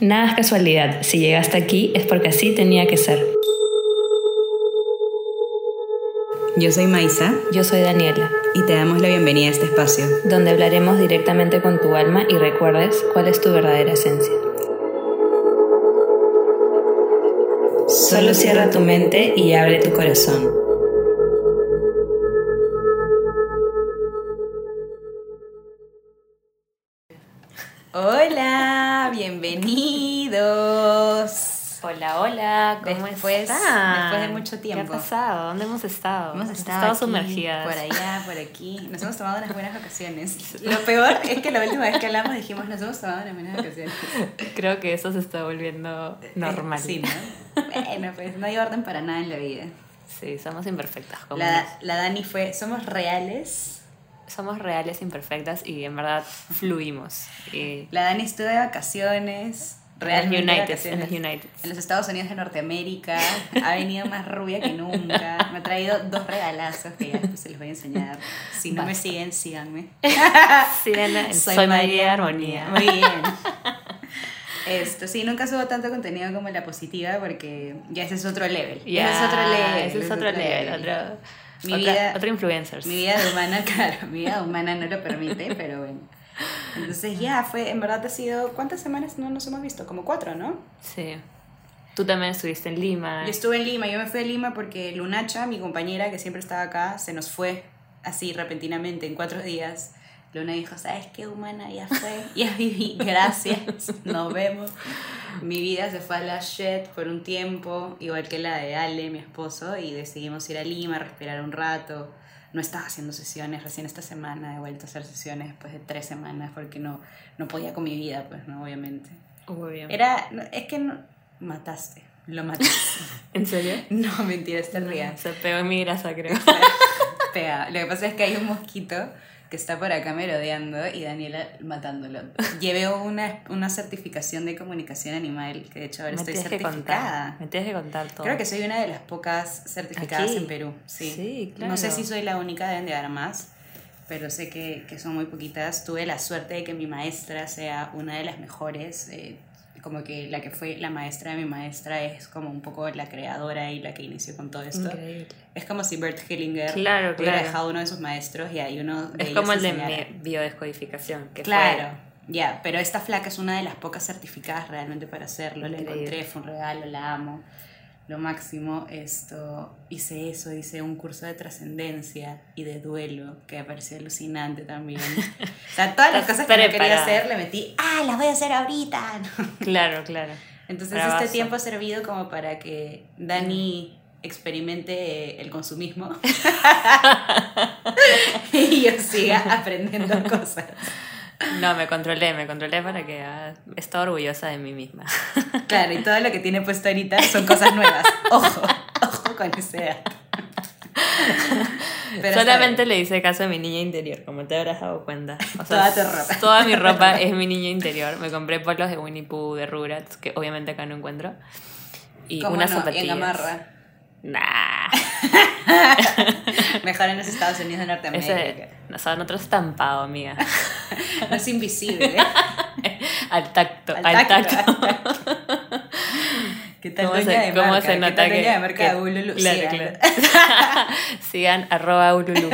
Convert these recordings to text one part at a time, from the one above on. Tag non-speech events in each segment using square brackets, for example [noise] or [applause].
Nada es casualidad, si llegaste aquí es porque así tenía que ser. Yo soy Maisa Yo soy Daniela, y te damos la bienvenida a este espacio. donde hablaremos directamente con tu alma y recuerdes cuál es tu verdadera esencia. Solo cierra tu mente y abre tu corazón. Bienvenidos. Hola, hola, ¿cómo Después- están? después de mucho tiempo. ¿Qué ha pasado? ¿Dónde hemos estado? Hemos estado aquí, sumergidas. por allá, por aquí. Nos hemos tomado unas buenas vacaciones. [laughs] Lo peor es que la última vez que hablamos dijimos nos hemos tomado unas buenas vacaciones. [laughs] Creo que eso se está volviendo normal. Sí, ¿no? Bueno, pues no hay orden para nada en la vida. Sí, somos imperfectas. La Dani fue, somos reales. Somos reales, imperfectas y en verdad fluimos. Y La Dani estuvo de vacaciones. en Realmente United, en los United. En los Estados Unidos de Norteamérica. Ha venido más rubia que nunca. Me ha traído dos regalazos que ya después se los voy a enseñar. Si no me Basta. siguen, síganme. [laughs] Síganla en Soy, María Armonía. Muy bien. Esto, sí, nunca subo tanto contenido como la positiva porque ya ese es otro level. Ya, ese es otro level. Ese es otro level. Otro, Mi otra, vida- otro influencers. Mi vida humana, [laughs] claro, mi vida humana no lo permite, pero bueno. Entonces ya fue, en verdad ha sido, ¿cuántas semanas no nos hemos visto? Como cuatro, ¿no? Sí. Tú también estuviste en Lima. Yo estuve en Lima, yo me fui a Lima porque Lunacha, mi compañera que siempre estaba acá, se nos fue así repentinamente en cuatro días. Luna dijo, ¿sabes qué, humana? Ya fue, ya viví, [laughs] gracias, nos vemos. Mi vida se fue a la shit por un tiempo, igual que la de Ale, mi esposo, y decidimos ir a Lima, respirar un rato. No estaba haciendo sesiones, recién esta semana he vuelto a hacer sesiones después de tres semanas porque no, no podía con mi vida, pues, no, obviamente. Bien. Era, no, es que no, mataste, lo mataste. [laughs] ¿En serio? [laughs] No, mentira, está ría. Se pegó en mi grasa, creo. Pega. Lo que pasa es que hay un mosquito que está por acá merodeando y Daniela matándolo. Llevé una, una certificación de comunicación animal, que de hecho ahora Me estoy certificada. Me tienes que contar todo. Creo que soy una de las pocas certificadas Aquí. en Perú. Sí. Sí, claro. No sé si soy la única, deben de haber más, pero sé que, que son muy poquitas. Tuve la suerte de que mi maestra sea una de las mejores. eh, como que la que fue la maestra de mi maestra es como un poco la creadora y la que inició con todo esto. Increíble. Es como si Bert Hellinger Claro, hubiera dejado uno de sus maestros y hay uno de Es como el de enseñara. biodescodificación. Que Claro, ya, pero esta flaca es una de las pocas certificadas realmente para hacerlo. La Increíble. encontré, fue un regalo, la amo. Lo máximo, esto, hice eso, hice un curso de trascendencia y de duelo, que me pareció alucinante también. [laughs] O sea, todas las cosas que no quería hacer, le metí, ah, las voy a hacer ahorita. [laughs] Claro, claro. Entonces Bravazo. este tiempo ha servido como para que Dani experimente el consumismo [laughs] y yo siga aprendiendo cosas. No, me controlé, me controlé para que ah, estaba orgullosa de mí misma. [laughs] Claro, y todo lo que tiene puesto ahorita son cosas nuevas. Ojo, ojo con ese dato. Pero Solamente le hice caso a mi niña interior, como te habrás dado cuenta. O Toda tu ropa. Toda mi ropa es mi niña interior. Me compré polos de Winnie Pooh, de Rugrats, que obviamente acá no encuentro. Y ¿Cómo unas no? Gamarra. Nah. [laughs] Mejor en los Estados Unidos de Norteamérica. Ese, o sea, en otro estampado, amiga. [laughs] No es invisible. [laughs] Al tacto, al, Al tacto. tacto, al tacto. ¿Qué tal ¿Cómo se, de cómo marca? se ¿Qué nota tal que, de marca que- de Ululu? claro, Sí, claro. Sigan arroba ululu.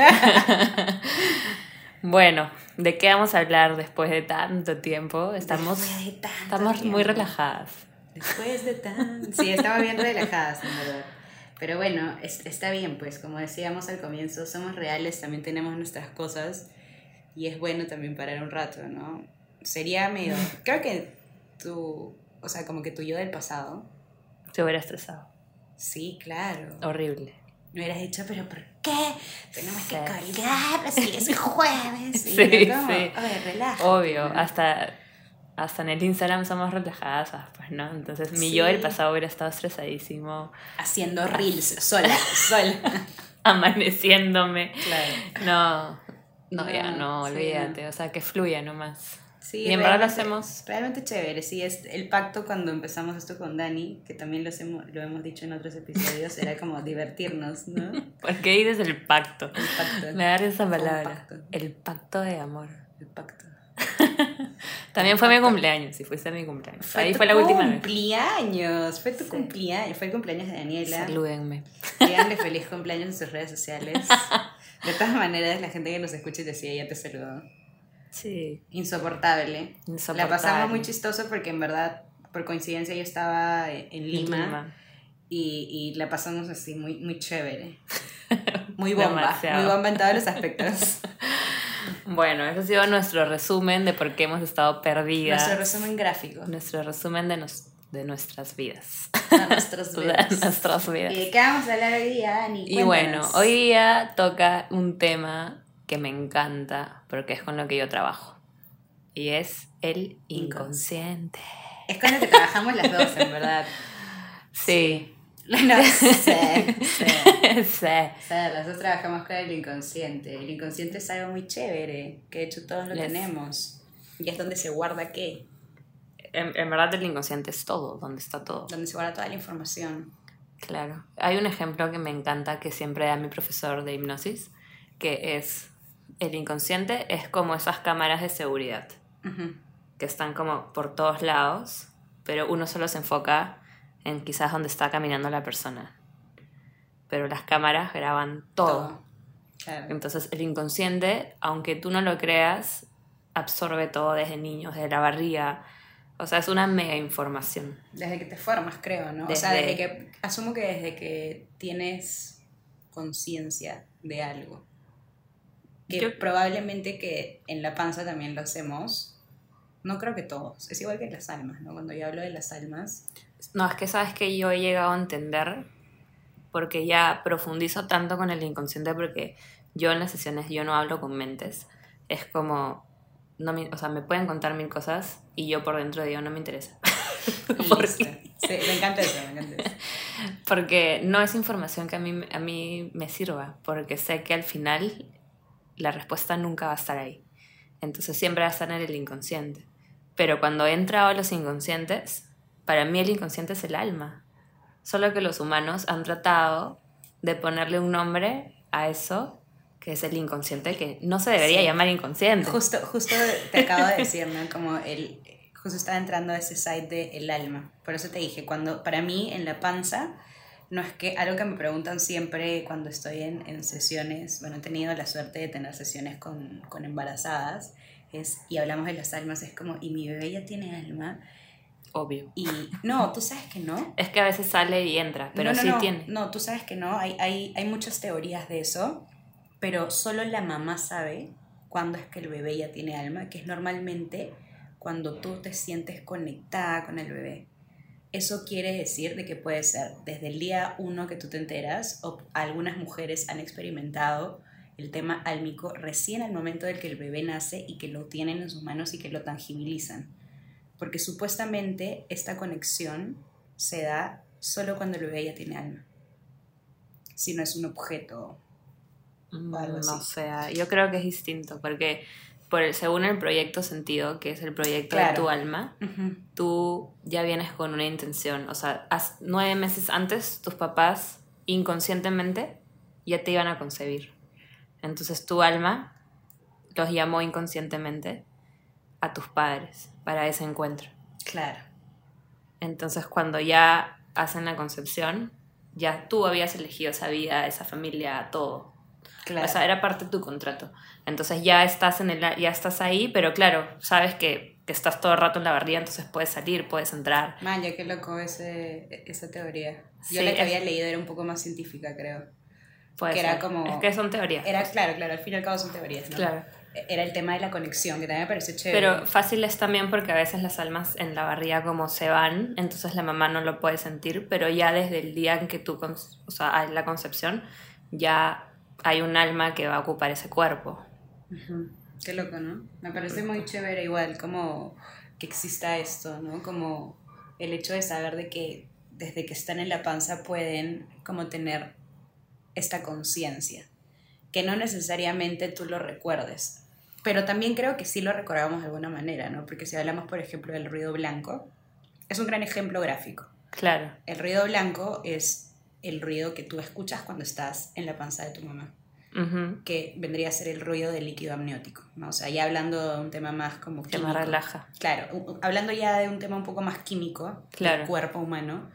bueno, ¿de qué vamos a hablar después de tanto tiempo? Estamos, de tanto estamos muy relajadas. Después de tan... Sí, estamos bien relajadas, en verdad. Pero bueno, es- está bien, pues como decíamos al comienzo, somos reales, también tenemos nuestras cosas y es bueno también parar un rato, ¿no? Sería medio... [laughs] Creo que tu... O sea, como que tu yo del pasado. Se hubiera estresado. Sí, claro. Horrible. Me hubieras dicho, pero ¿por qué? Tenemos que Sí. colgar, si es jueves. Y [laughs] Sí, yo como, sí. Oye, relájate. Obvio, ¿no? hasta, hasta en el Instagram somos relajadas, pues, ¿no? Entonces mi yo del Sí. pasado hubiera estado estresadísimo, Haciendo reels, sola, [laughs] sola. amaneciéndome. Claro. No, no, No, ya no, sí, olvídate, o sea, que fluya nomás. Sí, y en verdad lo hacemos. Realmente chévere, sí, es el pacto cuando empezamos esto con Dani, que también lo hemos, lo hemos dicho en otros episodios, era como [laughs] divertirnos, ¿no? El ¿Por qué dices el pacto? pacto. Me da esa palabra. pacto. El pacto de amor. El pacto. [laughs] También fue mi cumpleaños, si fuiste mi cumpleaños. Fue Ahí fue la última vez. cumpleaños, fue tu cumpleaños, fue el cumpleaños de Daniela. Salúdenme. Díganle [laughs] feliz cumpleaños en sus redes sociales. [laughs] De todas maneras, la gente que nos escucha y decía, ya te saludó. Sí. Insoportable. Insoportable. La pasamos muy chistoso porque en verdad, por coincidencia, yo estaba en Lima, Lima. Y, y la pasamos así, muy, muy chévere. Muy bomba. Demasiado. Muy bomba en todos los aspectos. Bueno, ese ha sido nuestro resumen de por qué hemos estado perdidas. Nuestro resumen gráfico. Nuestro resumen de, nos- de nuestras vidas. de nuestros [laughs] De vidas. nuestras vidas. ¿Y de qué vamos a hablar hoy día, Dani? Y bueno, hoy día toca un tema que me encanta porque es con lo que yo trabajo. Y es el inconsciente. Es con lo que trabajamos las dos, en verdad. [laughs] Sí. No sé. [laughs] sé. sí. Sea, las dos trabajamos con el inconsciente. El inconsciente es algo muy chévere, que de hecho todos lo Yes. tenemos. Y es donde se guarda qué, En, en verdad el inconsciente es todo, donde está todo. donde se guarda toda la información. Claro. Hay un ejemplo que me encanta que siempre da mi profesor de hipnosis, que es el inconsciente es como esas cámaras de seguridad Ujú. que están como por todos lados, pero uno solo se enfoca en quizás donde está caminando la persona. Pero las cámaras graban todo. Claro. Entonces el inconsciente, aunque tú no lo creas, absorbe todo desde niños, desde la barriga. O sea, es una mega información. Desde que te formas, creo, ¿no? O sea, Desde- desde que. Asumo que desde que tienes conciencia de algo. Que Yo- probablemente que en la panza también lo hacemos. No creo que todos. Es igual que las almas, ¿no? Cuando yo hablo de las almas. No, es que sabes que yo he llegado a entender, porque ya profundizo tanto con el inconsciente, porque yo en las sesiones yo no hablo con mentes. Es como, no me- o sea, me pueden contar mil cosas y yo por dentro digo, no me interesa. [laughs] ¿Por Listo. qué? Sí, me encanta eso, me encanta eso. [laughs] Porque no es información que a mí, a mí me sirva, porque sé que al final la respuesta nunca va a estar ahí. Entonces siempre va a estar en el inconsciente. Pero cuando he entrado a los inconscientes, para mí el inconsciente es el alma. Solo que los humanos han tratado de ponerle un nombre a eso, que es el inconsciente, que no se debería Sí. llamar inconsciente. Justo, justo te acabo de decir, ¿no? Como el, justo estaba entrando a ese site de el alma. Por eso te dije, cuando, para mí en la panza, no es que, algo que me preguntan siempre cuando estoy en, en sesiones, bueno, he tenido la suerte de tener sesiones con, con embarazadas, es, y hablamos de las almas, es como, ¿y mi bebé ya tiene alma? Obvio. Y no, tú sabes que no. [laughs] Es que a veces sale y entra, pero no, no, sí no, tiene. No, tú sabes que no, hay, hay, hay muchas teorías de eso, pero solo la mamá sabe cuándo es que el bebé ya tiene alma, que es normalmente cuando tú te sientes conectada con el bebé. Eso quiere decir de que puede ser desde el día uno que tú te enteras, o algunas mujeres han experimentado el tema álmico recién al momento del que el bebé nace y que lo tienen en sus manos y que lo tangibilizan. Porque supuestamente esta conexión se da solo cuando el bebé ya tiene alma. Si no es un objeto. Mm, algo No así. sé, yo creo que es distinto, porque por el, según el proyecto sentido, que es el proyecto de tu alma, tú ya vienes con una intención. O sea, has- nueve meses antes, tus papás inconscientemente ya te iban a concebir. Entonces tu alma los llamó inconscientemente a tus padres para ese encuentro. Claro. Entonces cuando ya hacen la concepción, ya tú habías elegido esa vida, esa familia, todo. Claro. O sea, era parte de tu contrato. Entonces ya estás en el ya estás ahí, pero claro, sabes que, que estás todo el rato en la barriga, entonces puedes salir, puedes entrar. Man, ya qué loco ese, esa teoría. Yo Sí, la que es- había leído era un poco más científica, creo. Puede Que era como- Es que son teorías. Era claro, claro, al fin y al cabo son teorías, ¿no? Claro. Era el tema de la conexión, que también me pareció chévere. Pero fácil es también porque a veces las almas en la barriga como se van, entonces la mamá no lo puede sentir, pero ya desde el día en que tú, o sea, hay la concepción, ya hay un alma que va a ocupar ese cuerpo. Qué loco, ¿no? Me parece muy chévere igual como que exista esto, ¿no? Como el hecho de saber de que desde que están en la panza pueden como tener esta conciencia, que no necesariamente tú lo recuerdes, pero también creo que sí lo recordamos de alguna manera, ¿no? Porque si hablamos, por ejemplo, del ruido blanco, es un gran ejemplo gráfico. Claro. El ruido blanco es el ruido que tú escuchas cuando estás en la panza de tu mamá. Que vendría a ser el ruido del líquido amniótico, ¿no? O sea, ya hablando de un tema más como Que químico. relaja. Claro, hablando ya de un tema un poco más químico Claro. del cuerpo humano,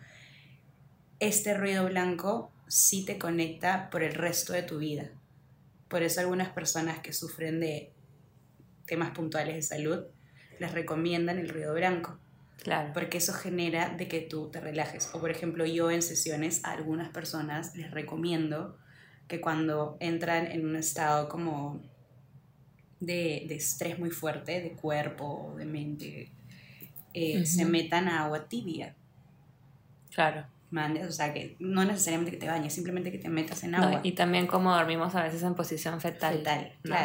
este ruido blanco sí te conecta por el resto de tu vida. Por eso algunas personas que sufren de temas puntuales de salud les recomiendan el ruido blanco, Claro. porque eso genera de que tú te relajes. O por ejemplo, yo en sesiones a algunas personas les recomiendo que cuando entran en un estado como de, de estrés muy fuerte, de cuerpo, de mente, eh, Ujú. se metan a agua tibia. Claro. ¿mandes? O sea, que no necesariamente que te bañes, simplemente que te metas en No, agua. y también como dormimos a veces en posición fetal. Fetal, ¿no?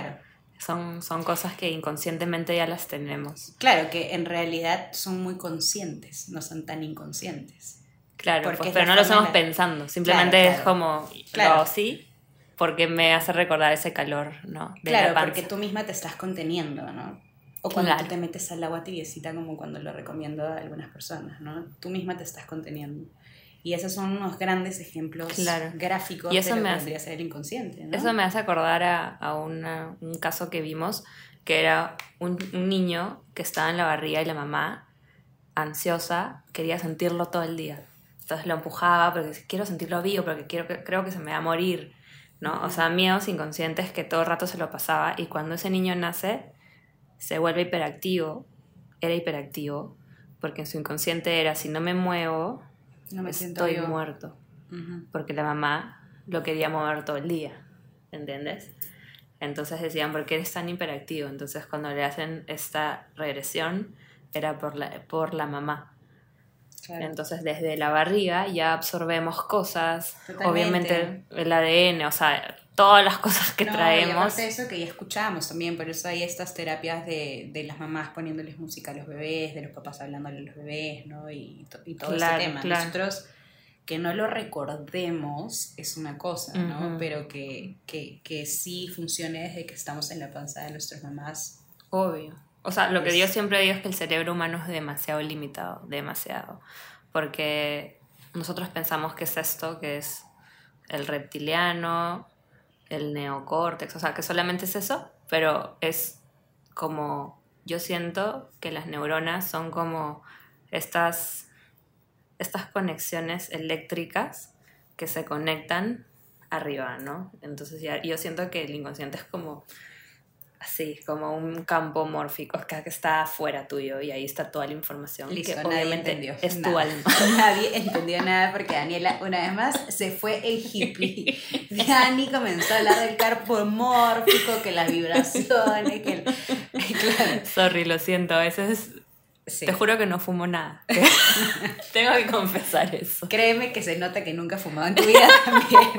Son, son cosas que inconscientemente ya las tenemos. Claro, que en realidad son muy conscientes, no son tan inconscientes. Claro, Porque pues, es pero no lo estamos la- pensando. Simplemente Claro, es claro. como, Claro. lo hago así, porque me hace recordar ese calor, ¿no? De claro, la porque tú misma te estás conteniendo, ¿no? O cuando Claro. tú te metes al agua tibiecita, como cuando lo recomiendo a algunas personas, ¿no? Tú misma te estás conteniendo. Y esos son unos grandes ejemplos Claro. gráficos Y eso de lo me que hace- ser el inconsciente, ¿no? Eso me hace acordar a, a una- un caso que vimos, que era un, un niño que estaba en la barriga y la mamá, ansiosa, quería sentirlo todo el día. Entonces lo empujaba porque quiero sentirlo vivo, porque quiero creo que se me va a morir, ¿no? O sea, miedos inconscientes que todo el rato se lo pasaba y cuando ese niño nace, se vuelve hiperactivo, era hiperactivo, porque en su inconsciente era, si no me muevo, no me siento estoy vivo. muerto porque la mamá lo quería mover todo el día, ¿entiendes? Entonces decían, ¿por qué eres tan hiperactivo? Entonces cuando le hacen esta regresión era por la, por la mamá. Claro. Entonces desde la barriga ya absorbemos cosas, Totalmente. obviamente el ADN, o sea, todas las cosas que No, Y traemos. aparte de eso que ya escuchamos también, por eso hay estas terapias de, de las mamás poniéndoles música a los bebés, de los papás hablándole a los bebés, ¿no? Y, y todo Claro, ese tema. claro. Nosotros que no lo recordemos es una cosa, ¿no? Ujú. Pero que, que, que sí funcione desde que estamos en la panza de nuestras mamás. Obvio. O sea, lo que yo siempre digo es que el cerebro humano es demasiado limitado, demasiado. Porque nosotros pensamos que es esto, que es el reptiliano, el neocórtex, o sea, que solamente es eso, pero es como, yo siento que las neuronas son como estas, estas conexiones eléctricas que se conectan arriba, ¿no? Entonces ya, yo siento que el inconsciente es como así, como un campo mórfico que está afuera tuyo y ahí está toda la información Listo, que nadie obviamente entendió. es tu nada. alma. [laughs] Nadie entendió nada porque Daniela, una vez más, se fue en hippie. [laughs] Dani comenzó a hablar del campo mórfico, que las vibraciones, que el... [laughs] Claro. Sorry, lo siento, a veces Sí. te juro que no fumo nada. Tengo que confesar eso. Créeme que se nota que nunca has fumado en tu vida también.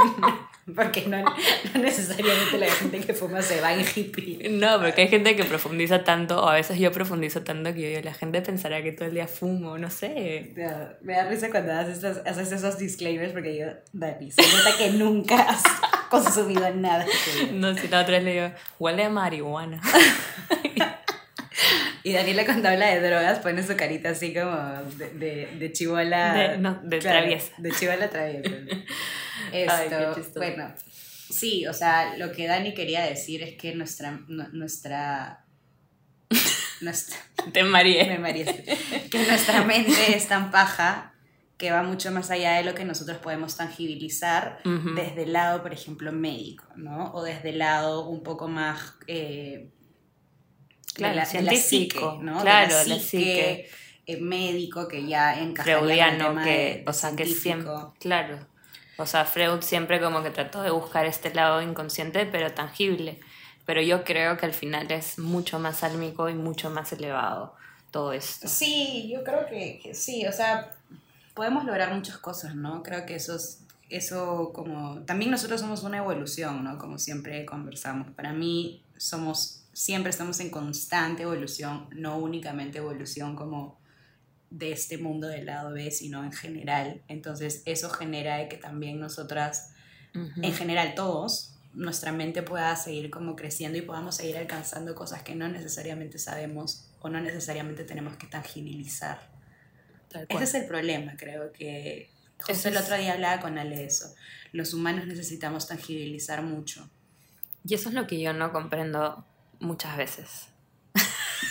[laughs] Porque no, no necesariamente la gente que fuma se va en hippie. No, porque hay gente que profundiza tanto, o a veces yo profundizo tanto que yo digo, la gente pensará que todo el día fumo, no sé. Me da, me da risa cuando haces, haces esos disclaimers porque yo, Dani, se nota que nunca has consumido nada. No, si la otra vez le digo, huele a marihuana. Y [laughs] Daniela cuando habla de drogas pone su carita así como de, de, de chivola. De- no, de traviesa. De chivola traviesa. [laughs] Esto, bueno, sí, o sea, lo que Dani quería decir es que nuestra, nu- nuestra, [laughs] nuestra, Te mareé. me mareaste. que nuestra mente es tan paja que va mucho más allá de lo que nosotros podemos tangibilizar desde el lado, por ejemplo, médico, ¿no? O desde el lado un poco más... eh, Claro, la, la psique, ¿no? claro, de la la psique, eh, médico que ya el freudiano tema que, o sea, que siempre, claro, o sea, Freud siempre como que trató de buscar este lado inconsciente pero tangible, pero yo creo que al final es mucho más álmico y mucho más elevado todo esto. Sí, yo creo que, que sí, o sea, podemos lograr muchas cosas, ¿no? Creo que eso es, eso como, también nosotros somos una evolución, ¿no? Como siempre conversamos. Para mí somos, siempre estamos en constante evolución, no únicamente evolución como de este mundo del lado B, sino en general. Entonces eso genera de que también nosotras, Ujú. en general todos, nuestra mente pueda seguir como creciendo y podamos seguir alcanzando cosas que no necesariamente sabemos o no necesariamente tenemos que tangibilizar. Ese es el problema, creo que justo Ese el es- otro día hablaba con Ale de eso. Los humanos necesitamos tangibilizar mucho Y eso es lo que yo no comprendo muchas veces.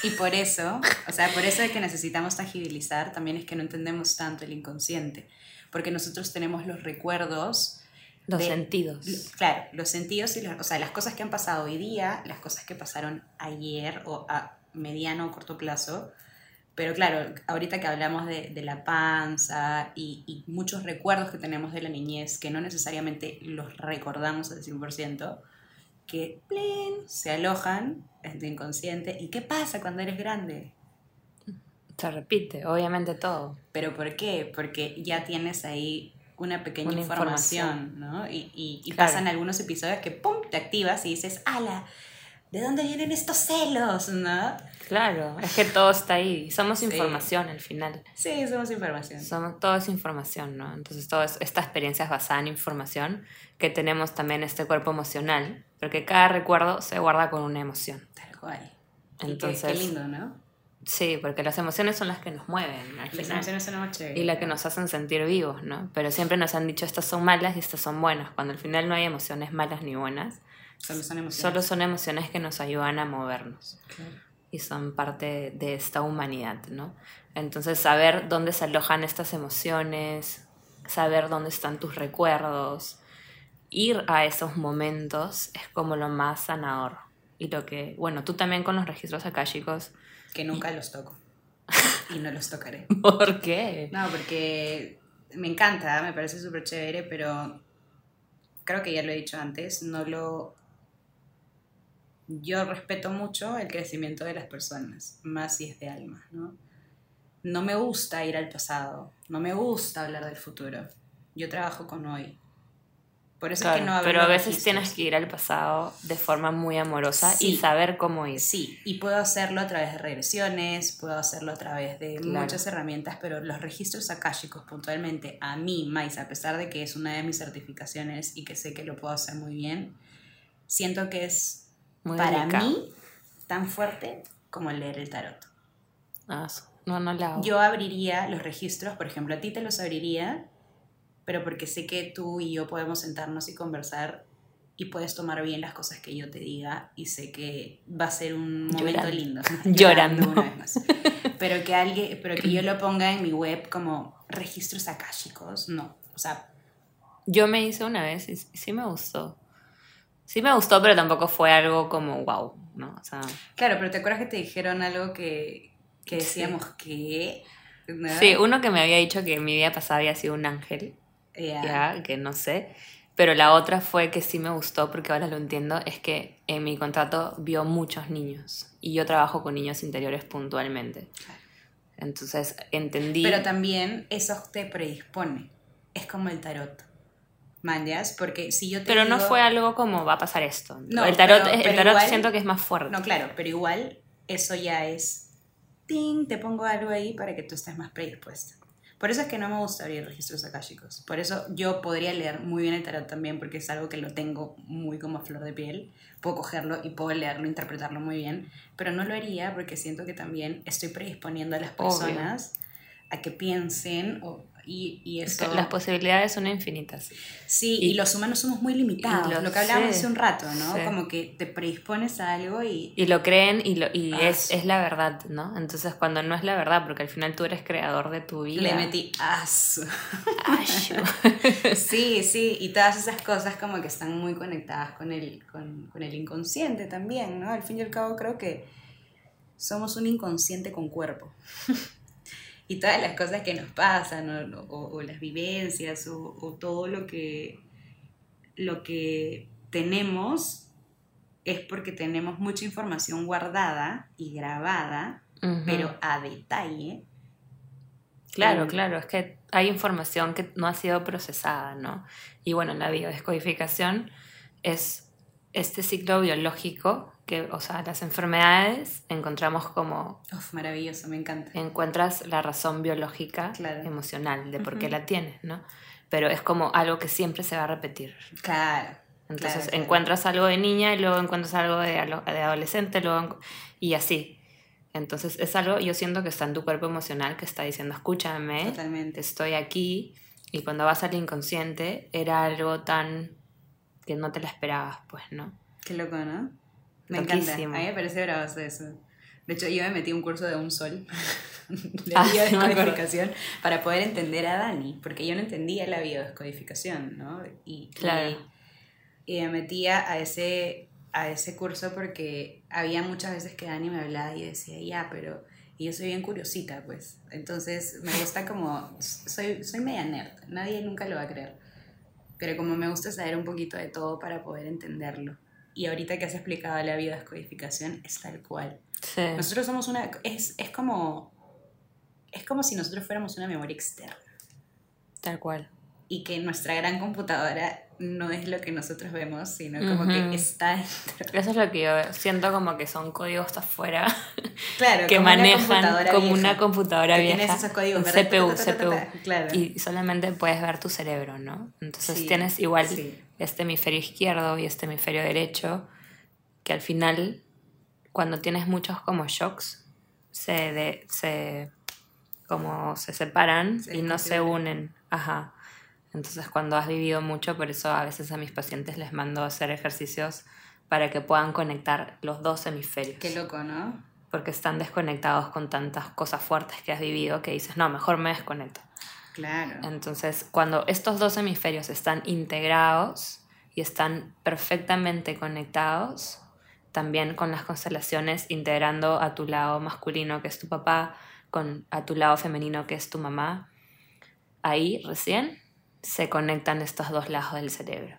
Y por eso, o sea, por eso es que necesitamos tangibilizar, también es que no entendemos tanto el inconsciente, porque nosotros tenemos los recuerdos. Los de- sentidos. Claro, los sentidos y los, o sea, las cosas que han pasado hoy día, las cosas que pasaron ayer o a mediano o corto plazo. Pero claro, ahorita que hablamos de, de la panza y, y muchos recuerdos que tenemos de la niñez, que no necesariamente los recordamos al 100%, que plin, se alojan en tu inconsciente. ¿Y qué pasa cuando eres grande? Se repite, obviamente todo. ¿Pero por qué? Porque ya tienes ahí una pequeña Una información, ¿no? Y, y, y Claro. pasan algunos episodios que, ¡pum!, te activas y dices, ¡ala! ¿De dónde vienen estos celos? ¿No? Claro, es que todo está ahí. Somos Sí. información al final. Sí, somos información. Somos, todo es información, ¿no? Entonces, toda esta experiencia es basada en información, que tenemos también este cuerpo emocional, porque cada recuerdo se guarda con una emoción. Tal cual. Y qué- Entonces- qué, lindo, ¿no? Sí, porque las emociones son las que nos mueven al Las final. emociones son chéveres. Y las que nos hacen sentir vivos, ¿no? Pero siempre nos han dicho estas son malas y estas son buenas, cuando al final no hay emociones malas ni buenas, Solo son emociones. solo son emociones que nos ayudan a movernos Claro. y son parte de esta humanidad, ¿no? Entonces saber dónde se alojan estas emociones, saber dónde están tus recuerdos, ir a esos momentos es como lo más sanador. Y lo que, bueno, tú también con los registros akáshicos, Que nunca los toco. [laughs] Y no los tocaré. ¿por qué? No, porque me encanta, me parece súper chévere, pero creo que ya lo he dicho antes, no lo... Yo respeto mucho el crecimiento de las personas, más si es de alma, ¿no? No me gusta ir al pasado, no me gusta hablar del futuro. Yo trabajo con hoy. Por eso es que no hablo pero a veces registros. tienes que ir al pasado de forma muy amorosa y saber cómo ir. Sí, y puedo hacerlo a través de regresiones, puedo hacerlo a través de Claro. muchas herramientas, pero los registros akáshicos puntualmente, a mí, Mais, a pesar de que es una de mis certificaciones y que sé que lo puedo hacer muy bien, siento que es Muy para delicado. mí tan fuerte como leer el tarot. Ah, no, no la hago. Yo abriría los registros, por ejemplo, a ti te los abriría, pero porque sé que tú y yo podemos sentarnos y conversar y puedes tomar bien las cosas que yo te diga y sé que va a ser un momento Llorando. lindo. [laughs] Llorando. una vez más. Pero que alguien, pero que yo lo ponga en mi web como registros akáshicos, no. O sea, Yo me hice una vez y sí me gustó. Sí me gustó, pero tampoco fue algo como wow, ¿no? O sea, claro, pero ¿te acuerdas que te dijeron algo que, que Sí. decíamos que... ¿no? sí, uno que me había dicho que mi vida pasada había sido un ángel, Ya. ya, que no sé. Pero la otra fue que sí me gustó, porque ahora lo entiendo, es que en mi contrato vio muchos niños y yo trabajo con niños interiores puntualmente. Claro. Entonces entendí... Pero también eso te predispone. Es como el tarot. ¿Mandias? Porque si yo te Pero no digo- fue algo como va a pasar esto. No, el tarot, pero- el pero tarot igual- siento que es más fuerte. No, claro, pero igual eso ya es... ¡Ting! Te pongo algo ahí para que tú estés más predispuesta. Por eso es que no me gusta abrir registros akáshicos. Por eso yo podría leer muy bien el tarot también, porque es algo que lo tengo muy como a flor de piel. Puedo cogerlo y puedo leerlo, interpretarlo muy bien. Pero no lo haría porque siento que también estoy predisponiendo a las Obvio. personas a que piensen o- y, y Es eso... Las posibilidades son infinitas. Sí, y, Y- los humanos somos muy limitados, lo lo que hablábamos hace un rato, ¿no? sí. Como que te predispones a algo y... Y lo creen y, lo, y Ah, es, es la verdad, ¿no? Entonces cuando no es la verdad, porque al final tú eres creador de tu vida. Le metí as. [laughs] Sí, sí, y todas esas cosas como que están muy conectadas con el, con, con el inconsciente también, ¿no? Al fin y al cabo creo que somos un inconsciente con cuerpo. [laughs] y todas las cosas que nos pasan, o, o- o las vivencias, o, o todo lo que, lo que tenemos, es porque tenemos mucha información guardada y grabada, pero a detalle. Claro, Mm. claro, es que hay información que no ha sido procesada, ¿no? Y bueno, la biodescodificación es este ciclo biológico que, o sea, las enfermedades encontramos como Uf, maravilloso, me encanta. encuentras la razón biológica, Claro. emocional de por qué la tienes, ¿no? Pero es como algo que siempre se va a repetir. Claro. Entonces claro, claro. encuentras algo de niña y luego encuentras algo de, de adolescente luego y así. Entonces es algo, yo siento que está en tu cuerpo emocional que está diciendo, escúchame, Totalmente. estoy aquí. Y cuando vas al inconsciente era algo tan que no te la esperabas, pues, ¿no? Qué loco, ¿no? Me encanta. A mí me parece bravazo eso. De hecho, yo me metí un curso de un sol [laughs] de Ah, biodescodificación [laughs] para poder entender a Dani, porque yo no entendía la biodescodificación, ¿no? Y, Claro. y, y me metía a ese, a ese curso porque había muchas veces que Dani me hablaba y decía, ya, pero... Y yo soy bien curiosita, pues. Entonces me gusta como... Soy, soy media nerd, nadie nunca lo va a creer. Pero como me gusta saber un poquito de todo para poder entenderlo. Y ahorita que has explicado la biodescodificación, es tal cual. Sí. Nosotros somos una... Es, es como... Es como si nosotros fuéramos una memoria externa. Tal cual. Y que nuestra gran computadora no es lo que nosotros vemos, sino como Ujú. que está dentro. Eso es lo que yo siento como que son códigos afuera [laughs] Claro, que como una manejan computadora como vieja. una computadora Que vieja. tienes esos códigos. CPU, CPU. Claro. Y solamente puedes ver tu cerebro, ¿no? Entonces Sí, tienes igual sí. Este hemisferio izquierdo y este hemisferio derecho, que al final, cuando tienes muchos como shocks, se, de- se, como se separan Se y no se unen. Ajá. Entonces cuando has vivido mucho, por eso a veces a mis pacientes les mando a hacer ejercicios para que puedan conectar los dos hemisferios Qué loco, ¿no? porque están desconectados con tantas cosas fuertes que has vivido que dices, no, mejor me desconecto. Entonces, cuando estos dos hemisferios están integrados y están perfectamente conectados, también con las constelaciones, integrando a tu lado masculino, que es tu papá, con a tu lado femenino, que es tu mamá, ahí recién se conectan estos dos lados del cerebro.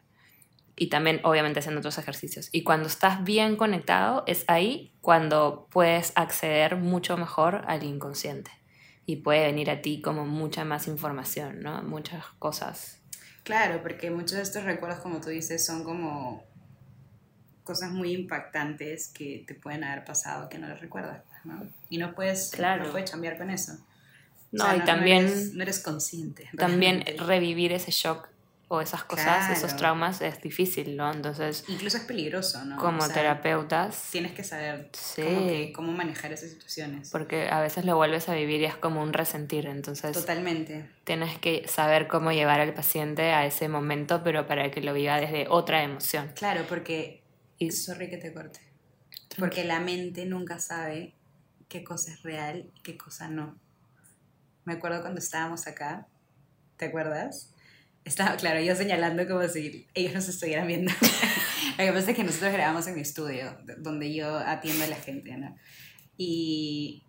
Y también, obviamente, haciendo otros ejercicios. Y cuando estás bien conectado, es ahí cuando puedes acceder mucho mejor al inconsciente. Y puede venir a ti como mucha más información, ¿no? Muchas cosas. Claro, porque muchos de estos recuerdos, como tú dices, son como cosas muy impactantes que te pueden haber pasado que no las recuerdas, ¿no? Y no puedes, Claro. no puedes cambiar con eso. O No, sea, y también, eres, no eres consciente. [laughs] también revivir ese shock o esas cosas, Claro. esos traumas es difícil, ¿no? Entonces, Incluso es peligroso, ¿no? como O sea, terapeutas, Tienes que saber Sí. cómo, que- cómo manejar esas situaciones. porque a veces lo vuelves a vivir y es como un resentir, entonces Totalmente. tienes que saber cómo llevar al paciente a ese momento, pero para que lo viva desde otra emoción. Claro, porque... Y- Sorry que te corte. Porque la mente nunca sabe qué cosa es real y qué cosa no. Me acuerdo cuando estábamos acá, ¿te acuerdas? Estaba, claro, yo señalando como si ellos nos estuvieran viendo. [laughs] Lo que pasa es que nosotros grabamos en mi estudio, donde yo atiendo a la gente, ¿no? Y,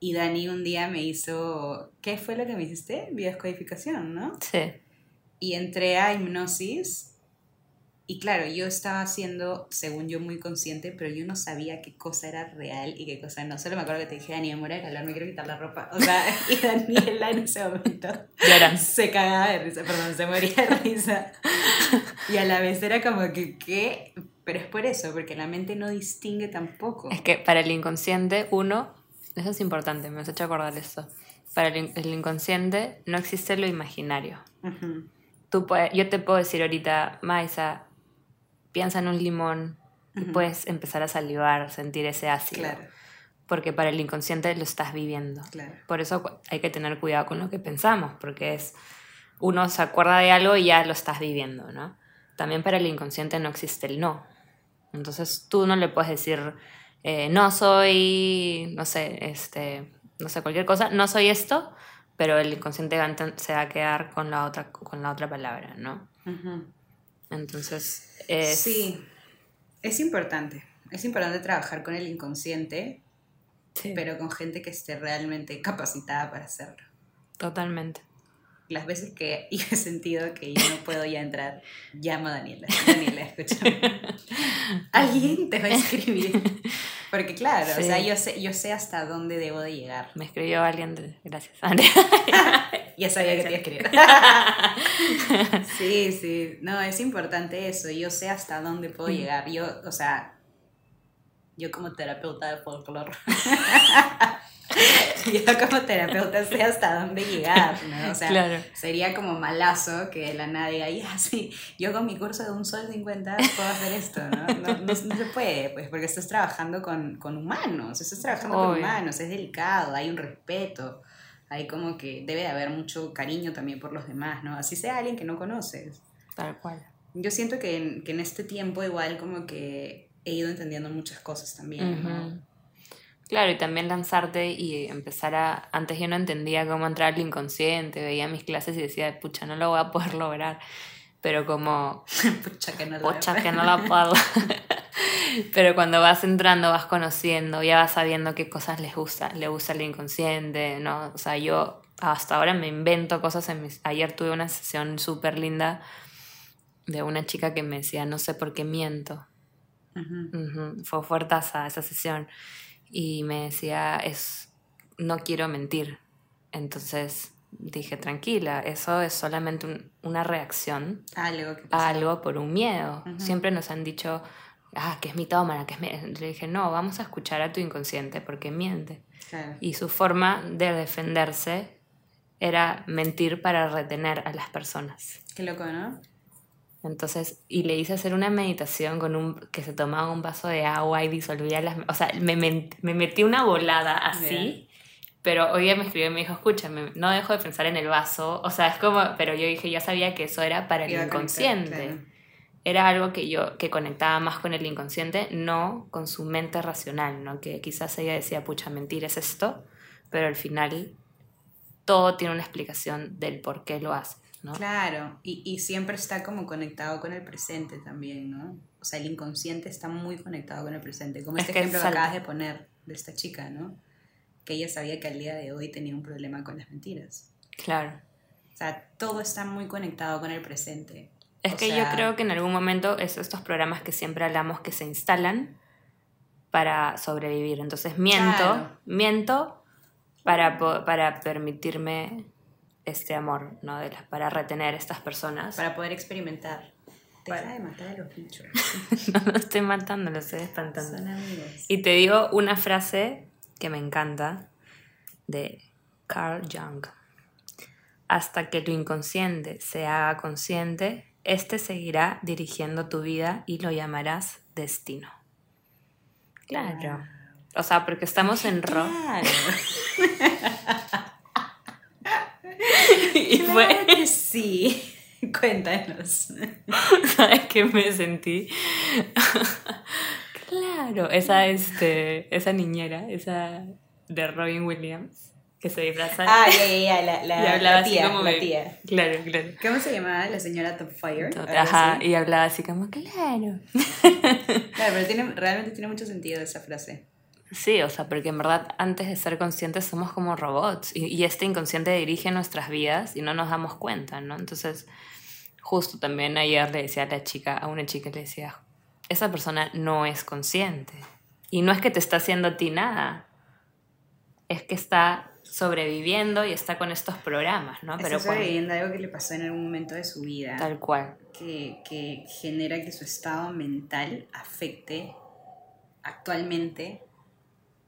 y Dani un día me hizo, ¿qué fue lo que me hiciste? Biodescodificación, ¿no? Sí, Y entré a hipnosis y claro, yo estaba haciendo, según yo, muy consciente, pero yo no sabía qué cosa era real y qué cosa no. Solo me acuerdo que te dije, Dani, me muero de calor, me quiero quitar la ropa. O sea, [laughs] y Daniela en ese momento lloran. se cagaba de risa, perdón, se moría de risa. Y a la vez era como que, ¿qué? Pero es por eso, porque la mente no distingue tampoco. Es que para el inconsciente, uno, eso es importante, me has hecho acordar esto. Para el, in- el inconsciente no existe lo imaginario. Tú puedes, yo te puedo decir ahorita, Maisa, piensa en un limón y puedes empezar a salivar, sentir ese ácido. Claro, Porque para el inconsciente lo estás viviendo. claro. Por eso hay que tener cuidado con lo que pensamos, porque es uno se acuerda de algo y ya lo estás viviendo, ¿no? También para el inconsciente no existe el no. Entonces tú no le puedes decir, eh, no soy, no sé, este, no sé, cualquier cosa, no soy esto, pero el inconsciente se va a quedar con la otra, con la otra palabra, ¿no? Ujú. Entonces, es, Sí, es importante. Es importante trabajar con el inconsciente, sí, pero con gente que esté realmente capacitada para hacerlo. totalmente. Las veces que yo [laughs] he sentido que yo no puedo ya entrar, llamo a Daniela. Daniela, escúchame. [laughs] Alguien te va a escribir. [laughs] Porque claro, o sea, yo sé, yo sé hasta dónde debo de llegar. Me escribió alguien de... Gracias. [laughs] Ya sabía que te iba a escribir. [laughs] sí, sí. No, es importante eso. Yo sé hasta dónde puedo Mm. llegar. Yo, o sea, yo como terapeuta de folclore. [laughs] [laughs] yo como terapeuta sé hasta dónde llegar, ¿no? O sea, Claro. sería como malazo que la nada diga, ya, sí, yo con mi curso de un sol 50 puedo hacer esto, ¿no? No, no- no se puede, pues, porque estás trabajando con, con humanos, estás trabajando con Obvio. humanos, es delicado, hay un respeto, hay como que debe de haber mucho cariño también por los demás, ¿no? Así sea alguien que no conoces. Tal cual. Yo siento que en, que en este tiempo igual como que he ido entendiendo muchas cosas también, ¿no? Claro, y también lanzarte y empezar a... Antes yo no entendía cómo entrar al inconsciente, veía mis clases y decía, pucha, no lo voy a poder lograr. Pero como, [laughs] Pucha que no lo pucha, que no lo puedo. [laughs] Pero cuando vas entrando, vas conociendo, ya vas sabiendo qué cosas les gusta, le gusta el inconsciente, ¿no? O sea, yo hasta ahora me invento cosas en mis... Ayer tuve una sesión súper linda de una chica que me decía, no sé por qué miento. Ujú. Ujú, Fue fuertaza esa sesión. Y me decía, es, no quiero mentir. Entonces dije, tranquila, eso es solamente un- una reacción Algo que a algo por un miedo. Siempre nos han dicho, ah, que es mitómana, que es... mi-". Le dije, no, vamos a escuchar a tu inconsciente porque miente. Claro. Y su forma de defenderse era mentir para retener a las personas. Qué loco, ¿no? Entonces, y le hice hacer una meditación con un que se tomaba un vaso de agua y disolvía las... O sea, me, me metí una volada así, pero hoy día me escribió y me dijo, escúchame, no dejo de pensar en el vaso. O sea, es como, pero yo dije, ya sabía que eso era para el Iba inconsciente. claro. Era algo que yo, que conectaba más con el inconsciente, no con su mente racional, ¿no? Que quizás ella decía, pucha, mentir es esto, pero al final todo tiene una explicación del por qué lo hace, ¿no? Claro, y, y siempre está como conectado con el presente también, ¿no? O sea, el inconsciente está muy conectado con el presente, como Es este que ejemplo que acabas de poner de esta chica, ¿no? Que ella sabía que al día de hoy tenía un problema con las mentiras. Claro. O sea, todo está muy conectado con el presente. Es O que sea- yo creo que en algún momento es estos programas que siempre hablamos que se instalan para sobrevivir. Entonces miento, Claro. miento para, para permitirme este amor, ¿no? De las- para retener a estas personas. Para poder experimentar. Deja de matar a los bichos. [laughs] no lo estoy matando, lo estoy espantando. Son amigos. Y te digo una frase que me encanta de Carl Jung. Hasta que lo inconsciente se haga consciente, este seguirá dirigiendo tu vida y lo llamarás destino. Claro. O sea, porque estamos en rock. Claro. [laughs] y fue, que sí. [laughs] Cuéntanos. ¿sabes qué me sentí? [laughs] claro, esa, este, esa niñera, esa de Robin Williams, que se disfraza Ah, ya, ya, ya, la, [laughs] y la, hablaba la así tía, como la tía. Claro, claro. ¿Cómo se llamaba la señora Top Fire? Ajá, y hablaba así como, claro. Claro, pero tiene, realmente tiene mucho sentido esa frase. Sí, o sea, porque en verdad antes de ser conscientes somos como robots y, y este inconsciente dirige nuestras vidas y no nos damos cuenta, ¿no? Entonces, justo también ayer le decía a la chica, a una chica le decía, esa persona no es consciente y no es que te está haciendo a ti nada, es que está sobreviviendo y está con estos programas, ¿no? Pero Está cuando- sobreviviendo algo que le pasó en algún momento de su vida tal cual. que, que genera que su estado mental afecte actualmente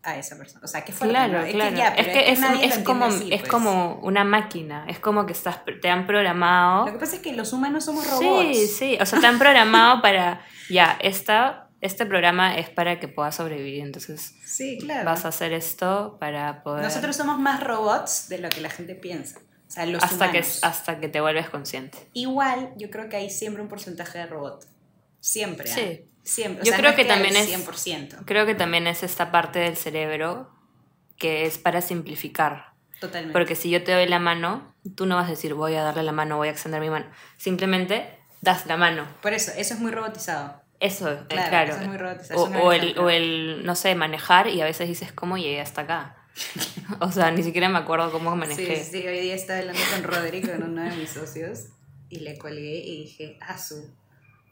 a esa persona. O sea, qué fuerte, Claro, que claro. ya, es que es, lo es entiende como, así, es pues. como una máquina, es como que estás, te han programado. Lo que pasa es que los humanos somos robots. Sí, sí, o sea, te han programado [laughs] para, ya, esta, este programa es para que puedas sobrevivir, entonces Sí, claro. vas a hacer esto para poder... Nosotros somos más robots de lo que la gente piensa. O sea, los hasta que, hasta que te vuelves consciente. Igual, yo creo que hay siempre un porcentaje de robot. Siempre. ¿ah? Sí. Siempre. O Yo sea, creo no que al también es- 100%. Creo que también es esta parte del cerebro que es para simplificar. Totalmente. Porque si yo te doy la mano, tú no vas a decir voy a darle la mano, voy a extender mi mano. Simplemente das la mano. Por eso, eso es muy robotizado. Eso, eh, Claro, claro. eso es muy robotizado, O, es o el, o el, no sé, manejar y a veces dices, ¿cómo llegué hasta acá? [laughs] o sea, ni siquiera me acuerdo cómo manejé. sí, sí, hoy día estaba hablando con uno de mis socios, y le colgué y dije, Asu.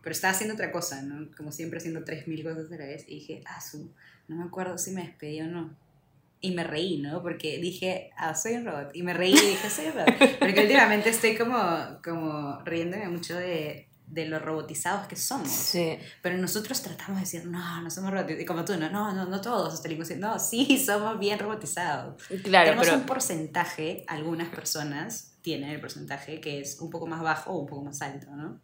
Pero estaba haciendo otra cosa, ¿no? Como siempre haciendo 3.000 cosas a la vez, y dije, Asu. No me acuerdo si me despedí o no. Y me reí, ¿no? Porque dije, ah, soy un robot. Y me reí y dije, soy un robot. [laughs] Porque últimamente estoy como, como riéndome mucho de, de lo robotizados que somos. Sí. Pero nosotros tratamos de decir, no, no somos robotizados. Y como tú, no, no, no, no todos. Hasta el no, sí, somos bien robotizados. Claro, Tenemos pero un porcentaje, algunas personas tienen el porcentaje que es un poco más bajo o un poco más alto, ¿no?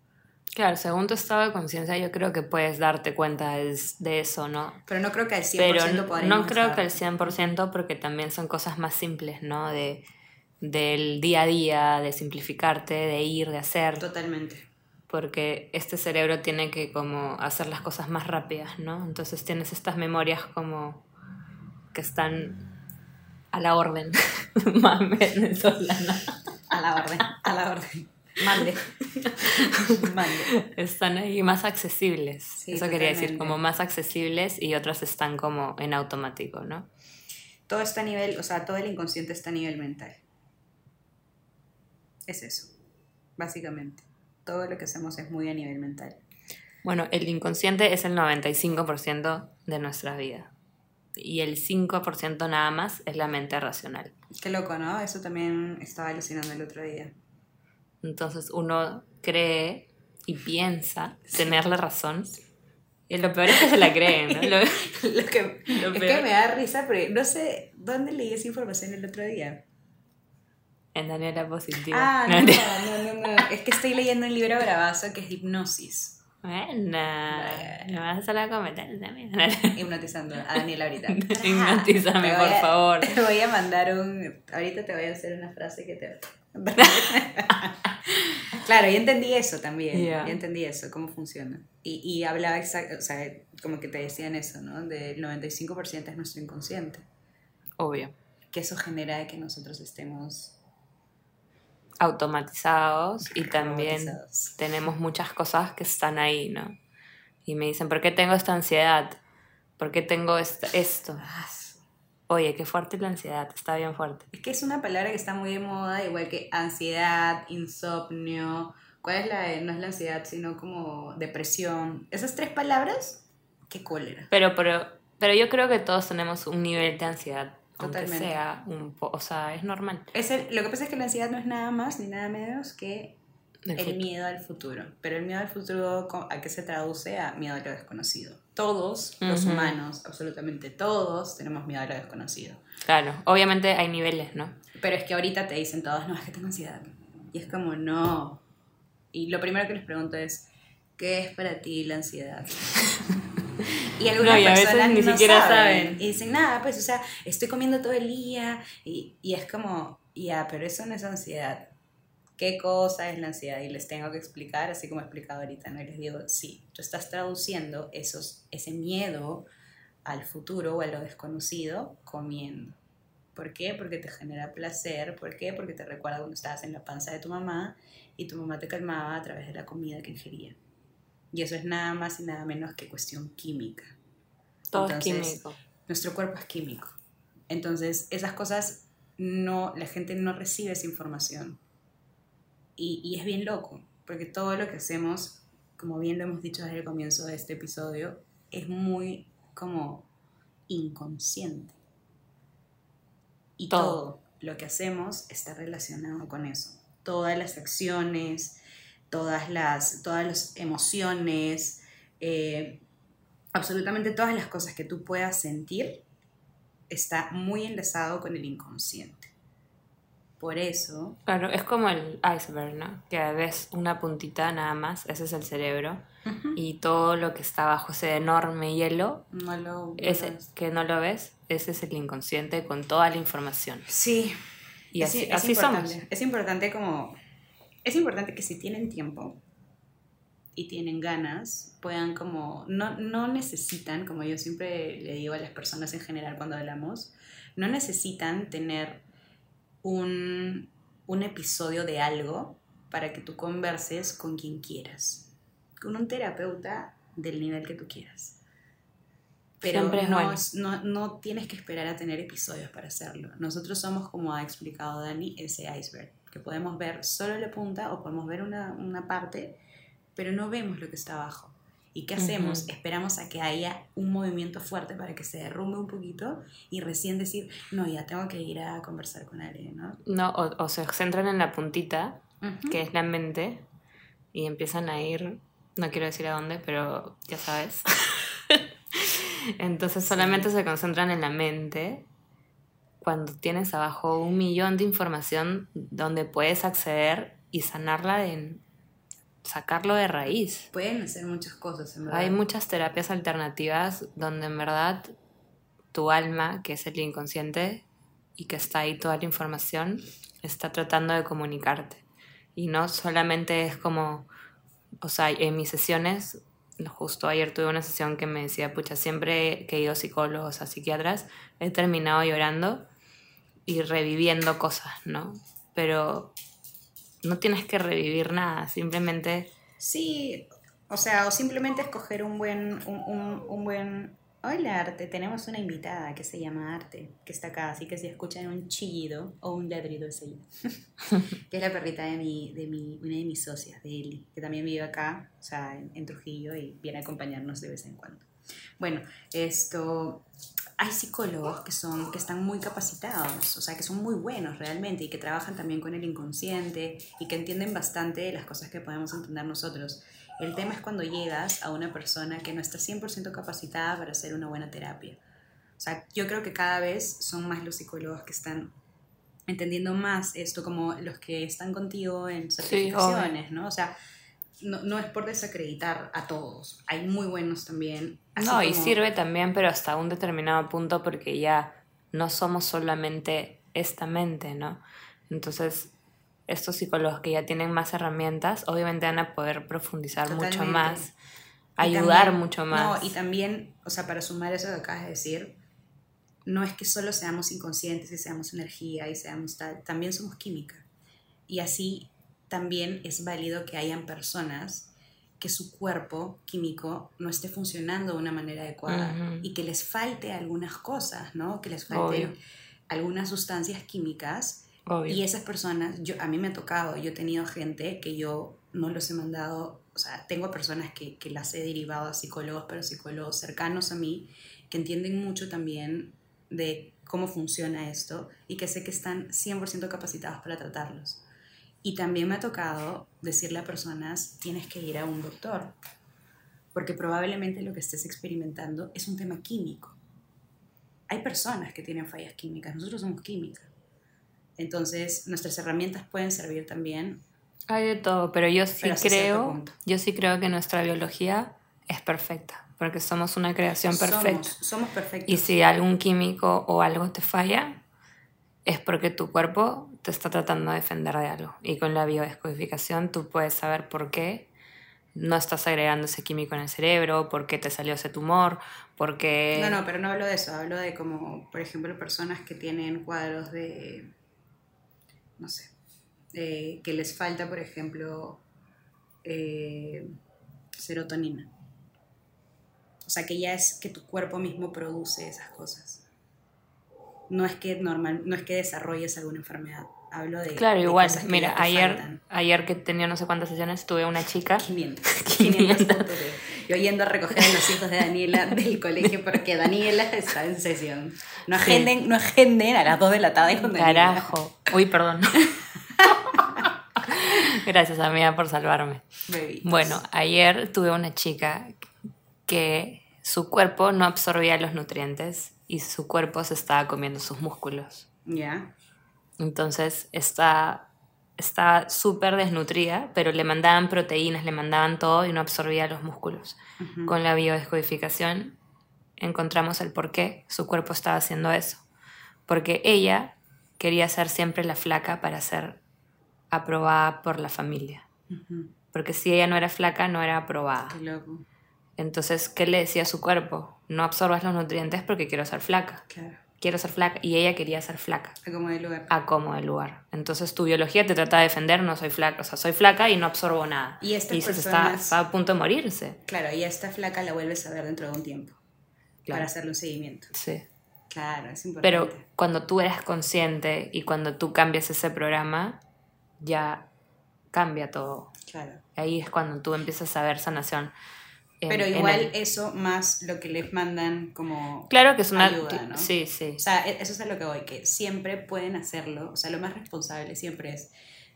Claro, según tu estado de conciencia, yo creo que puedes darte cuenta de, de eso, ¿no? Pero no creo que al 100% Pero no creo estar- que al 100% porque también son cosas más simples, ¿no? De, del día a día, de simplificarte, de ir, de hacer. Totalmente. porque este cerebro tiene que como hacer las cosas más rápidas, ¿no? Entonces tienes estas memorias como que están a la orden, [laughs] más venezolana. A la orden, a la orden. Mande. [laughs] Mande. Están ahí más accesibles. Sí, Eso quería decir, como más accesibles y otras están como en automático, ¿no? Todo está a nivel, o sea, todo el inconsciente está a nivel mental. Es eso, básicamente. Todo lo que hacemos es muy a nivel mental. Bueno, el inconsciente es el 95% de nuestra vida. Y el 5% nada más es la mente racional. Qué loco, ¿no? Eso también estaba alucinando el otro día. Entonces uno cree y piensa tener la razón. Y lo peor es que se la creen, ¿no? Lo- [laughs] Lo que, Lo es que me da risa, pero no sé dónde leí esa información el otro día. en Daniela Positiva. Ah, No, no, no, no, no. Es que estoy leyendo un libro bravazo que es Hipnosis. Bueno, me vas a hacer la competencia también. [laughs] Hipnotizando a Daniela ahorita. [laughs] Hipnotízame, voy por favor. Te voy a mandar un. Ahorita te voy a hacer una frase que te. [laughs] claro, yo entendí eso también. Ya. Yo entendí eso, cómo funciona. Y, y hablaba exacto, o sea, como que te decían eso, ¿no? Del 95% es nuestro inconsciente. Obvio. Que eso genera de que nosotros estemos Automatizados y también robotizados. tenemos muchas cosas que están ahí, ¿no? Y me dicen, ¿por qué tengo esta ansiedad? ¿Por qué tengo esta- esto? Oye, qué fuerte la ansiedad, está bien fuerte. Es que es una palabra que está muy de moda, igual que ansiedad, insomnio. ¿Cuál es la de- no es la ansiedad, sino como depresión? Esas tres palabras, qué cólera. Pero, pero, pero yo creo que todos tenemos un nivel de ansiedad, aunque sea un poco, o sea, es normal. Es el- lo que pasa es que la ansiedad no es nada más ni nada menos que el futuro. miedo al futuro. Pero el miedo al futuro, ¿co- ¿a qué se traduce? A miedo a lo desconocido. Todos los humanos, absolutamente todos, tenemos miedo a lo desconocido. Claro, obviamente hay niveles, ¿no? Pero es que ahorita te dicen todos, no, es que tengo ansiedad. Y es como, no. Y lo primero que les pregunto es, ¿qué es para ti la ansiedad? [laughs] y algunas No, y a veces personas ni no siquiera saben. saben. Y dicen, nada, pues, o sea, estoy comiendo todo el día. Y, y es como, ya, pero eso no es ansiedad. ¿Qué cosa es la ansiedad? Y les tengo que explicar, así como he explicado ahorita, ¿no? Y les digo, sí, tú estás traduciendo esos, ese miedo al futuro o a lo desconocido comiendo. ¿Por qué? Porque te genera placer. ¿Por qué? Porque te recuerda cuando estabas en la panza de tu mamá y tu mamá te calmaba a través de la comida que ingería. Y eso es nada más y nada menos que cuestión química. Todo Entonces, es químico. Nuestro cuerpo es químico. Entonces, esas cosas no, la gente no recibe esa información. Y, y es bien loco, porque todo lo que hacemos, como bien lo hemos dicho desde el comienzo de este episodio, es muy como inconsciente. Y Todo. todo, lo que hacemos está relacionado con eso. Todas las acciones, todas las, todas las emociones, eh, absolutamente todas las cosas que tú puedas sentir, está muy enlazado con el inconsciente. Por eso, Claro, es como el iceberg, ¿no? Que ves una puntita nada más, ese es el cerebro, y todo lo que está bajo ese enorme hielo, no lo... ese que no lo ves, ese es el inconsciente con toda la información. Sí, Y es, así, es así somos. Es importante como... Es importante que si tienen tiempo y tienen ganas, puedan como... No, no necesitan, como yo siempre le digo a las personas en general cuando hablamos, no necesitan tener un, un episodio de algo para que tú converses con quien quieras. Con un terapeuta del nivel que tú quieras. Pero Siempre es no, bueno. no, no tienes que esperar a tener episodios para hacerlo. Nosotros somos, como ha explicado Dani, ese iceberg, que podemos ver solo la punta o podemos ver una, una parte, pero no vemos lo que está abajo. ¿Y qué hacemos? Esperamos a que haya un movimiento fuerte para que se derrumbe un poquito y recién decir, no, ya tengo que ir a conversar con alguien, ¿no? No, o, o se centran en la puntita, que es la mente, y empiezan a ir, no quiero decir a dónde, pero ya sabes. [laughs] Entonces solamente se concentran en la mente cuando tienes abajo un millón de información donde puedes acceder y sanarla de sacarlo de raíz. Pueden hacer muchas cosas, en verdad. Hay muchas terapias alternativas donde en verdad tu alma, que es el inconsciente y que está ahí toda la información, está tratando de comunicarte. Y no solamente es como o sea, en mis sesiones, justo ayer tuve una sesión que me decía, pucha, siempre que he ido a psicólogos, a psiquiatras, he terminado llorando y reviviendo cosas, ¿no? Pero no tienes que revivir nada, simplemente... Sí, o sea, o simplemente escoger un buen, un, un, un buen Hola Arte, tenemos una invitada que se llama Arte, que está acá, así que si escuchan un chillido o un ladrido es ella, [laughs] que es la perrita de, mi, de mi, una de mis socias, de Eli, que también vive acá, o sea, en, Trujillo y viene a acompañarnos de vez en cuando. Bueno, esto, hay psicólogos que, son, que están muy capacitados, o sea, que son muy buenos realmente y que trabajan también con el inconsciente y que entienden bastante las cosas que podemos entender nosotros. El tema es cuando llegas a una persona que no está 100% capacitada para hacer una buena terapia. O sea, yo creo que cada vez son más los psicólogos que están entendiendo más esto, como los que están contigo en certificaciones, ¿no? O sea, no, no, es por desacreditar a todos. Hay muy buenos también. no, y sirve también, pero hasta un determinado punto porque ya no somos solamente esta mente, ¿no? Entonces, estos psicólogos que ya tienen más herramientas, obviamente van a poder profundizar mucho más, ayudar mucho más. No, y también, o sea, para sumar eso que acabas de decir, no es que solo seamos inconscientes y seamos energía y seamos tal, también somos química. Y así también es válido que hayan personas que su cuerpo químico no esté funcionando de una manera adecuada y que les falte algunas cosas, ¿no? Que les falten algunas sustancias químicas y esas personas, yo, a mí me ha tocado, yo he tenido gente que yo no los he mandado, o sea, tengo personas que, que las he derivado a psicólogos, pero psicólogos cercanos a mí, que entienden mucho también de cómo funciona esto y que sé que están 100% capacitados para tratarlos. Y también me ha tocado decirle a personas, tienes que ir a un doctor, porque probablemente lo que estés experimentando es un tema químico. Hay personas que tienen fallas químicas, nosotros somos químicas. Entonces, nuestras herramientas pueden servir también. Hay de todo, pero yo sí creo, yo sí creo que nuestra biología es perfecta, porque somos una creación perfecta. Somos, somos perfectos. Y si algún químico o algo te falla, es porque tu cuerpo te está tratando de defender de algo. Y con la biodescodificación tú puedes saber por qué no estás agregando ese químico en el cerebro, por qué te salió ese tumor, por qué... No, no, pero no hablo de eso, hablo de como, por ejemplo, personas que tienen cuadros de no sé, que les falta, por ejemplo, eh, serotonina. O sea, que ya es que tu cuerpo mismo produce esas cosas. No es que normal, no es que desarrolles alguna enfermedad. Hablo de. Claro, igual. Mira, ayer, ayer que tenía no sé cuántas sesiones, tuve una chica. 500. 500 [laughs] yo yendo a recoger a los hijos de Daniela del colegio porque Daniela está en sesión. No agenden, no agenden a las 2 de la tarde con Daniela. Carajo. Uy, perdón. [laughs] Gracias, amiga, por salvarme. Bueno, ayer tuve una chica que su cuerpo no absorbía los nutrientes y su cuerpo se estaba comiendo sus músculos. Ya. Entonces está estaba súper desnutrida, pero le mandaban proteínas, le mandaban todo y no absorbía los músculos. Con la biodescodificación encontramos el por qué su cuerpo estaba haciendo eso. Porque ella quería ser siempre la flaca para ser aprobada por la familia. Porque si ella no era flaca, no era aprobada. Entonces, ¿qué le decía a su cuerpo? No absorbas los nutrientes porque quiero ser flaca. Claro quiero ser flaca y ella quería ser flaca. A como de lugar. A como de lugar. Entonces tu biología te trata de defender, no soy flaca, o sea, soy flaca y no absorbo nada. Y, esta y está, a punto de morirse. Claro, y a esta flaca la vuelves a ver dentro de un tiempo para hacerle un seguimiento. Sí. Claro, es importante. Pero cuando tú eres consciente y cuando tú cambias ese programa, ya cambia todo. Claro. Ahí es cuando tú empiezas a ver sanación. Pero igual eso más lo que les mandan como claro que es una ayuda, ¿no? Sí, sí. O sea, e-, eso es a lo que voy, que siempre pueden hacerlo. O sea, lo más responsable siempre es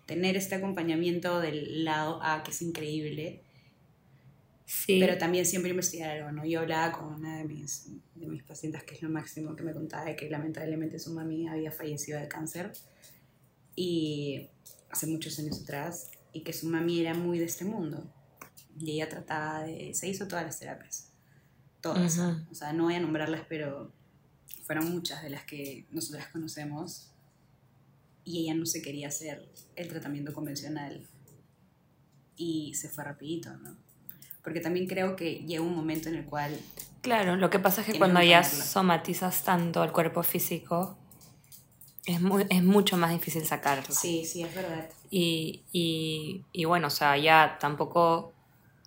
tener este acompañamiento del lado A, que es increíble. Sí. Pero también siempre investigar algo, ¿no? Yo hablaba con una de mis, de mis pacientes, que es lo máximo, que me contaba de que lamentablemente su mami había fallecido de cáncer. Y hace muchos años atrás. Y que su mami era muy de este mundo y ella trataba de... Se hizo todas las terapias. Todas. O sea, no voy a nombrarlas, pero fueron muchas de las que nosotras conocemos. Y ella no se quería hacer el tratamiento convencional. y se fue rapidito, ¿no? Porque también creo que llega un momento en el cual... Claro, lo que pasa es que cuando ya somatizas tanto el cuerpo físico, es, muy, es mucho más difícil sacarlo. Sí, sí, es verdad. Y, y, y bueno, o sea, ya tampoco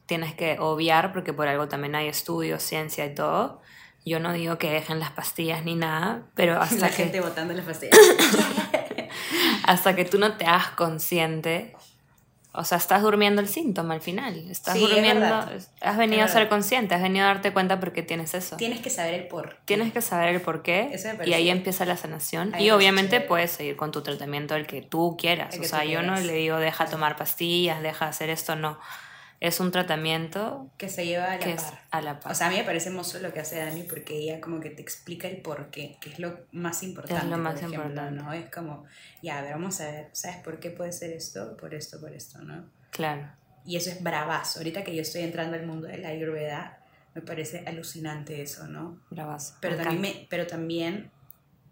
tienes que obviar, porque por algo también hay estudios, ciencia y todo. Yo no digo que dejen las pastillas ni nada, pero [laughs] hasta La que... gente botando las pastillas. [laughs] hasta que tú no te hagas consciente o sea, estás durmiendo el síntoma al final. Estás durmiendo. Has venido a ser consciente, has venido a darte cuenta porque tienes eso. Tienes que saber el por. Tienes que saber el por qué. y ahí empieza la sanación. y obviamente puedes seguir con tu tratamiento el que tú quieras. o sea, yo no le digo deja tomar pastillas, deja hacer esto, no es un tratamiento que se lleva a la, par. a la O sea, a mí me parece hermoso lo que hace Dani porque ella como que te explica el por qué, que es lo más importante. Es lo más importante. ¿no? Es como, ya, a ver, vamos a ver, ¿sabes por qué puede ser esto? Por esto, por esto, ¿no? Claro. Y eso es bravazo. Ahorita que yo estoy entrando al mundo de la ayurveda, me parece alucinante eso, ¿no? Bravazo. Pero, también, me, pero también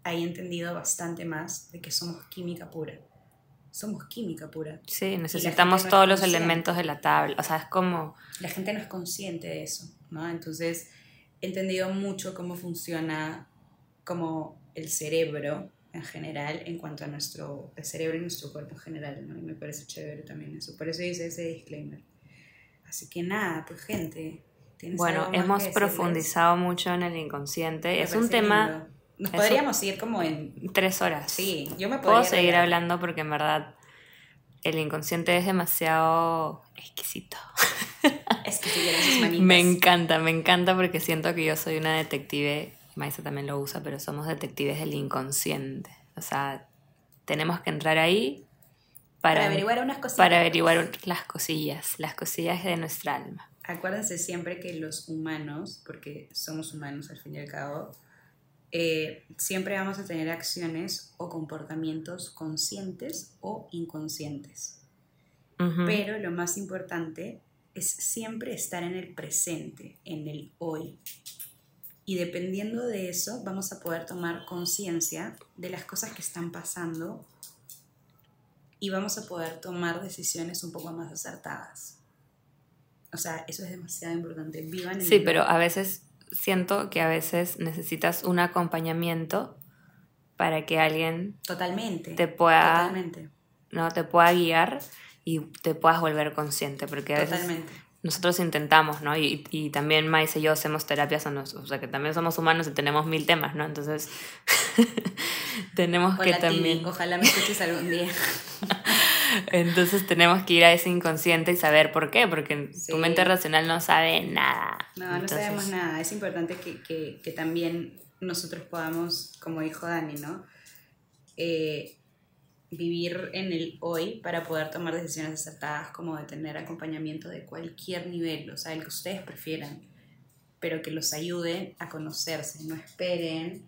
he entendido bastante más de que somos química pura somos química pura. Sí, necesitamos todos los elementos de la tabla. O sea, es como... La gente no es consciente de eso, ¿no? Entonces, he entendido mucho cómo funciona como el cerebro en general en cuanto a nuestro el cerebro y nuestro cuerpo en general, ¿no? Y me parece chévere también eso. Por eso hice ese disclaimer. Así que nada, pues gente. Bueno, hemos profundizado mucho en el inconsciente. es un tema nos podríamos ir como en... Tres horas. Sí, yo me Puedo seguir hablando porque en verdad el inconsciente es demasiado exquisito. [laughs] Exquisito, Me encanta, me encanta porque siento que yo soy una detective, Maisa también lo usa, pero somos detectives del inconsciente. O sea, tenemos que entrar ahí para, para averiguar unas cosillas. Para averiguar las cosillas, las cosillas de nuestra alma. Acuérdense siempre que los humanos, porque somos humanos al fin y al cabo, eh, siempre vamos a tener acciones o comportamientos conscientes o inconscientes. Pero lo más importante es siempre estar en el presente, en el hoy. Y dependiendo de eso, vamos a poder tomar conciencia de las cosas que están pasando y vamos a poder tomar decisiones un poco más acertadas. O sea, eso es demasiado importante. Vivan Sí, pero a veces siento que a veces necesitas un acompañamiento para que alguien totalmente te pueda no te pueda guiar y te puedas volver consciente porque a veces nosotros intentamos no y, y también Mais y yo hacemos terapias o sea que también somos humanos y tenemos mil temas no entonces [laughs] tenemos que también ojalá me escuches algún día [laughs] Entonces tenemos que ir a ese inconsciente y saber por qué, porque tu mente racional no sabe nada. No, no sabemos nada. Es importante que, que, que, también nosotros podamos, como dijo Dani, ¿no? Eh, vivir en el hoy para poder tomar decisiones acertadas, como de tener acompañamiento de cualquier nivel, o sea, el que ustedes prefieran, pero que los ayude a conocerse. No esperen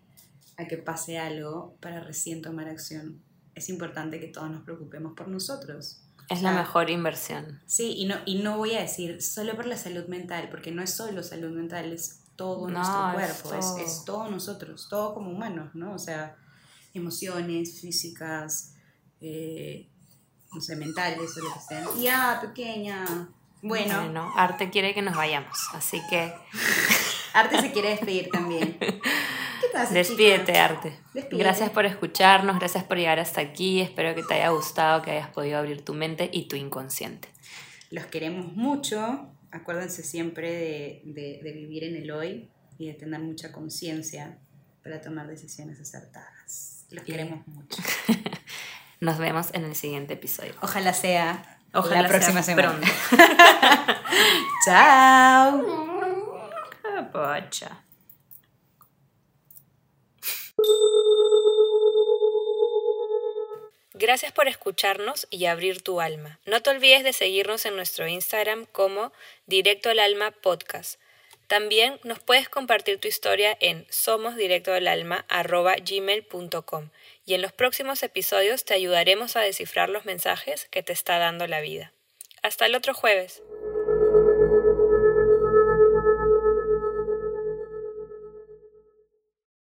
a que pase algo para recién tomar acción es importante que todos nos preocupemos por nosotros. Es la mejor inversión. Sí, y no, y no voy a decir solo por la salud mental, porque no es solo salud mental, es todo nuestro cuerpo, es todo. Es, todo nosotros, todo como humanos, ¿no? O sea, emociones físicas, eh, no sé, mentales o lo que sea. Ya, pequeña. Bueno. bueno. Arte quiere que nos vayamos, así que... [laughs] Arte se quiere despedir también. [laughs] Despídete, Arte. Gracias por escucharnos, gracias por llegar hasta aquí. Espero que te haya gustado, que hayas podido abrir tu mente y tu inconsciente. Los queremos mucho. Acuérdense siempre de, vivir en el hoy y de tener mucha conciencia para tomar decisiones acertadas. Los queremos mucho. [laughs] Nos vemos en el siguiente episodio. Ojalá sea Ojalá la próxima semana. [laughs] Chao. [laughs] Pocha. Gracias por escucharnos y abrir tu alma. No te olvides de seguirnos en nuestro Instagram como Directo al Alma Podcast. También nos puedes compartir tu historia en somosdirectoalalma.gmail.com y en los próximos episodios te ayudaremos a descifrar los mensajes que te está dando la vida. Hasta el otro jueves.